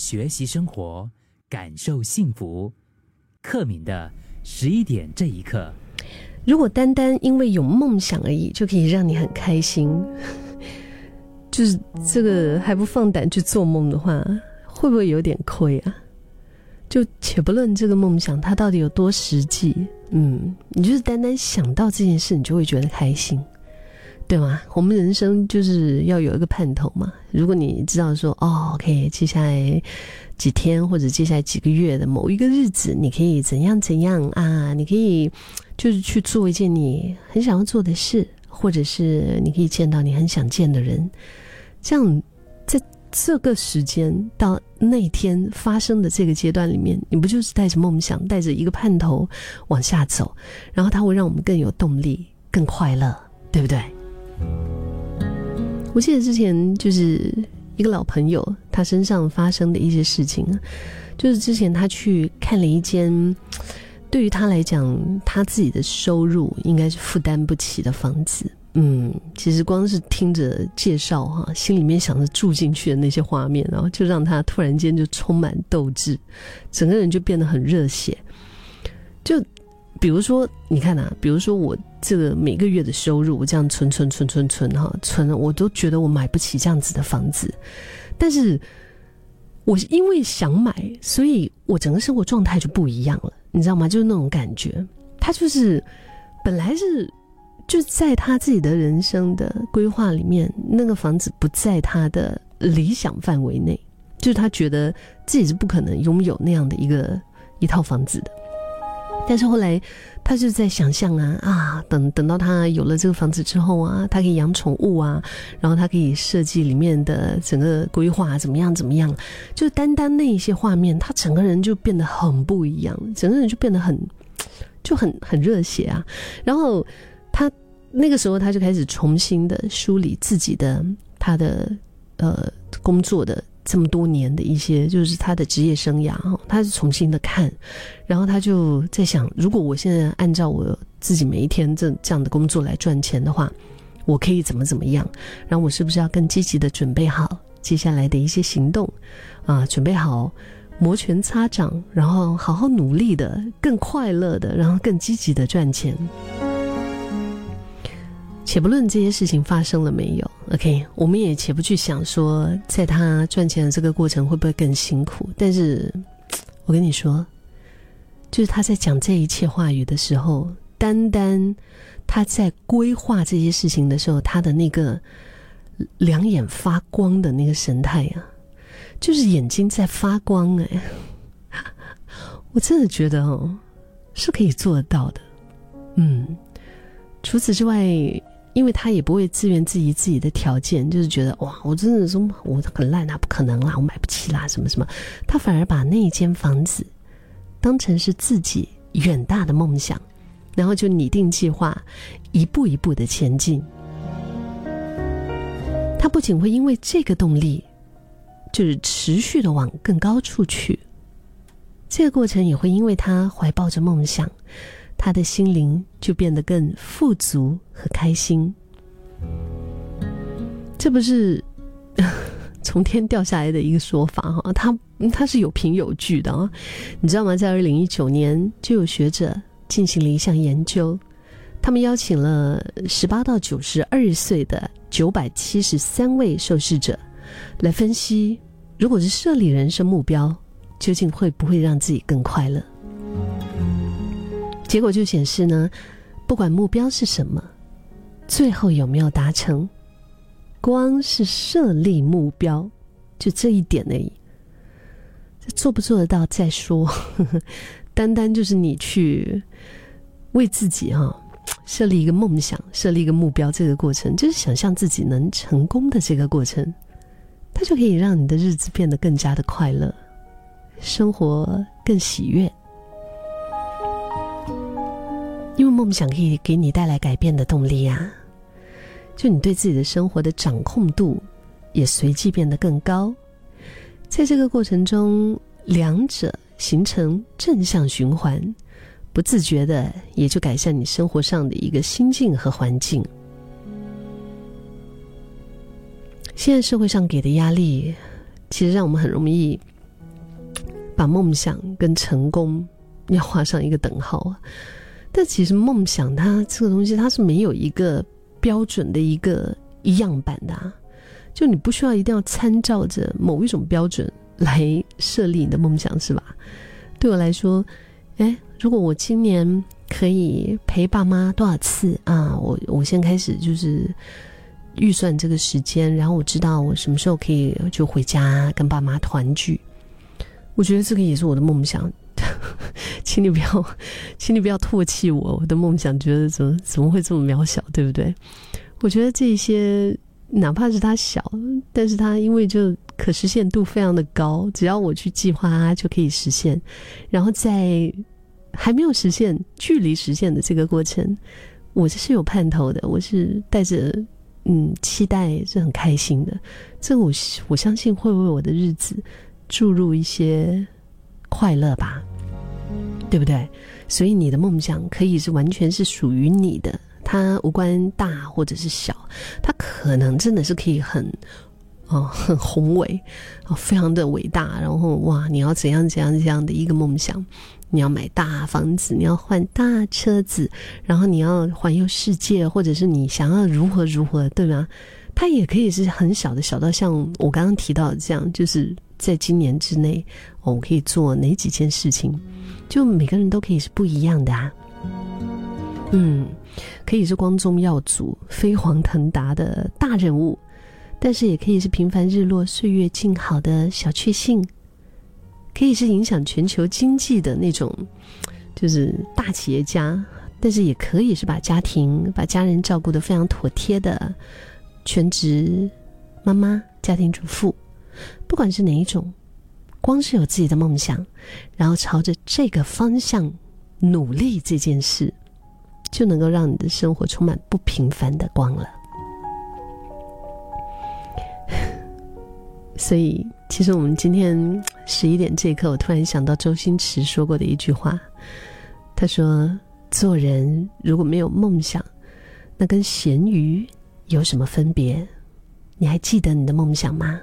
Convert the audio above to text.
学习生活，感受幸福。克敏的十一点这一刻，如果单单因为有梦想而已就可以让你很开心，就是这个还不放胆去做梦的话，会不会有点亏啊？就且不论这个梦想它到底有多实际，嗯，你就是单单想到这件事，你就会觉得开心。对吗？我们人生就是要有一个盼头嘛。如果你知道说，哦，OK，接下来几天或者接下来几个月的某一个日子，你可以怎样怎样啊？你可以就是去做一件你很想要做的事，或者是你可以见到你很想见的人。这样，在这个时间到那天发生的这个阶段里面，你不就是带着梦想，带着一个盼头往下走？然后它会让我们更有动力，更快乐，对不对？我记得之前就是一个老朋友，他身上发生的一些事情，就是之前他去看了一间对于他来讲他自己的收入应该是负担不起的房子。嗯，其实光是听着介绍哈，心里面想着住进去的那些画面，然后就让他突然间就充满斗志，整个人就变得很热血，就。比如说，你看呐，比如说我这个每个月的收入，我这样存存存存存哈，存了我都觉得我买不起这样子的房子，但是我因为想买，所以我整个生活状态就不一样了，你知道吗？就是那种感觉，他就是本来是就在他自己的人生的规划里面，那个房子不在他的理想范围内，就是他觉得自己是不可能拥有那样的一个一套房子的。但是后来，他就在想象啊啊，等等到他有了这个房子之后啊，他可以养宠物啊，然后他可以设计里面的整个规划怎么样怎么样，就单单那一些画面，他整个人就变得很不一样，整个人就变得很就很很热血啊。然后他那个时候他就开始重新的梳理自己的他的呃工作的。这么多年的一些，就是他的职业生涯哈，他是重新的看，然后他就在想，如果我现在按照我自己每一天这这样的工作来赚钱的话，我可以怎么怎么样？然后我是不是要更积极的准备好接下来的一些行动啊？准备好摩拳擦掌，然后好好努力的，更快乐的，然后更积极的赚钱。且不论这些事情发生了没有，OK，我们也且不去想说，在他赚钱的这个过程会不会更辛苦。但是，我跟你说，就是他在讲这一切话语的时候，单单他在规划这些事情的时候，他的那个两眼发光的那个神态啊，就是眼睛在发光哎，我真的觉得哦，是可以做得到的。嗯，除此之外。因为他也不会自怨自艾自己的条件，就是觉得哇，我真的说我很烂啊，不可能啦，我买不起啦，什么什么。他反而把那一间房子当成是自己远大的梦想，然后就拟定计划，一步一步的前进。他不仅会因为这个动力，就是持续的往更高处去，这个过程也会因为他怀抱着梦想。他的心灵就变得更富足和开心，这不是 从天掉下来的一个说法哈，他他是有凭有据的啊，你知道吗？在二零一九年，就有学者进行了一项研究，他们邀请了十八到九十二岁的九百七十三位受试者，来分析，如果是设立人生目标，究竟会不会让自己更快乐？结果就显示呢，不管目标是什么，最后有没有达成，光是设立目标，就这一点而已。做不做得到再说，单单就是你去为自己哈设立一个梦想、设立一个目标，这个过程就是想象自己能成功的这个过程，它就可以让你的日子变得更加的快乐，生活更喜悦。梦想可以给你带来改变的动力啊，就你对自己的生活的掌控度也随即变得更高，在这个过程中，两者形成正向循环，不自觉的也就改善你生活上的一个心境和环境。现在社会上给的压力，其实让我们很容易把梦想跟成功要画上一个等号啊。但其实梦想它这个东西，它是没有一个标准的一个样版的，就你不需要一定要参照着某一种标准来设立你的梦想，是吧？对我来说，哎，如果我今年可以陪爸妈多少次啊？我我先开始就是预算这个时间，然后我知道我什么时候可以就回家跟爸妈团聚。我觉得这个也是我的梦想，请你不要，请你不要唾弃我，我的梦想觉得怎么怎么会这么渺小，对不对？我觉得这些哪怕是它小，但是它因为就。可实现度非常的高，只要我去计划它就可以实现。然后在还没有实现、距离实现的这个过程，我这是有盼头的，我是带着嗯期待，是很开心的。这我我相信会为我的日子注入一些快乐吧，对不对？所以你的梦想可以是完全是属于你的，它无关大或者是小，它可能真的是可以很。哦，很宏伟，哦，非常的伟大。然后哇，你要怎样怎样这样的一个梦想？你要买大房子，你要换大车子，然后你要环游世界，或者是你想要如何如何，对吗？它也可以是很小的，小到像我刚刚提到的这样，就是在今年之内，我可以做哪几件事情？就每个人都可以是不一样的啊。嗯，可以是光宗耀祖、飞黄腾达的大人物。但是也可以是平凡日落、岁月静好的小确幸，可以是影响全球经济的那种，就是大企业家。但是也可以是把家庭、把家人照顾的非常妥帖的全职妈妈、家庭主妇。不管是哪一种，光是有自己的梦想，然后朝着这个方向努力，这件事就能够让你的生活充满不平凡的光了。所以，其实我们今天十一点这一刻，我突然想到周星驰说过的一句话。他说：“做人如果没有梦想，那跟咸鱼有什么分别？你还记得你的梦想吗？”